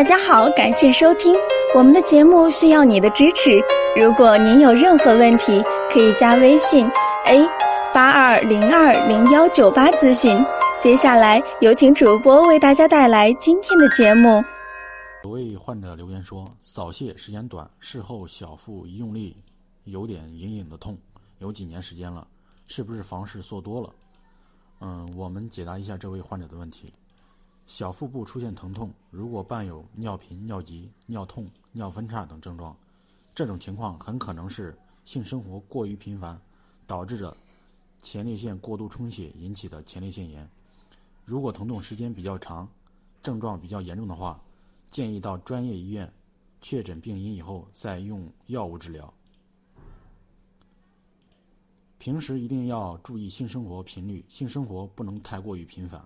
大家好，感谢收听我们的节目，需要你的支持。如果您有任何问题，可以加微信 a 八二零二零幺九八咨询。接下来有请主播为大家带来今天的节目。有位患者留言说，早泄时间短，事后小腹一用力，有点隐隐的痛，有几年时间了，是不是房事做多了？嗯，我们解答一下这位患者的问题。小腹部出现疼痛，如果伴有尿频、尿急、尿痛、尿分叉等症状，这种情况很可能是性生活过于频繁导致的前列腺过度充血引起的前列腺炎。如果疼痛时间比较长，症状比较严重的话，建议到专业医院确诊病因以后再用药物治疗。平时一定要注意性生活频率，性生活不能太过于频繁。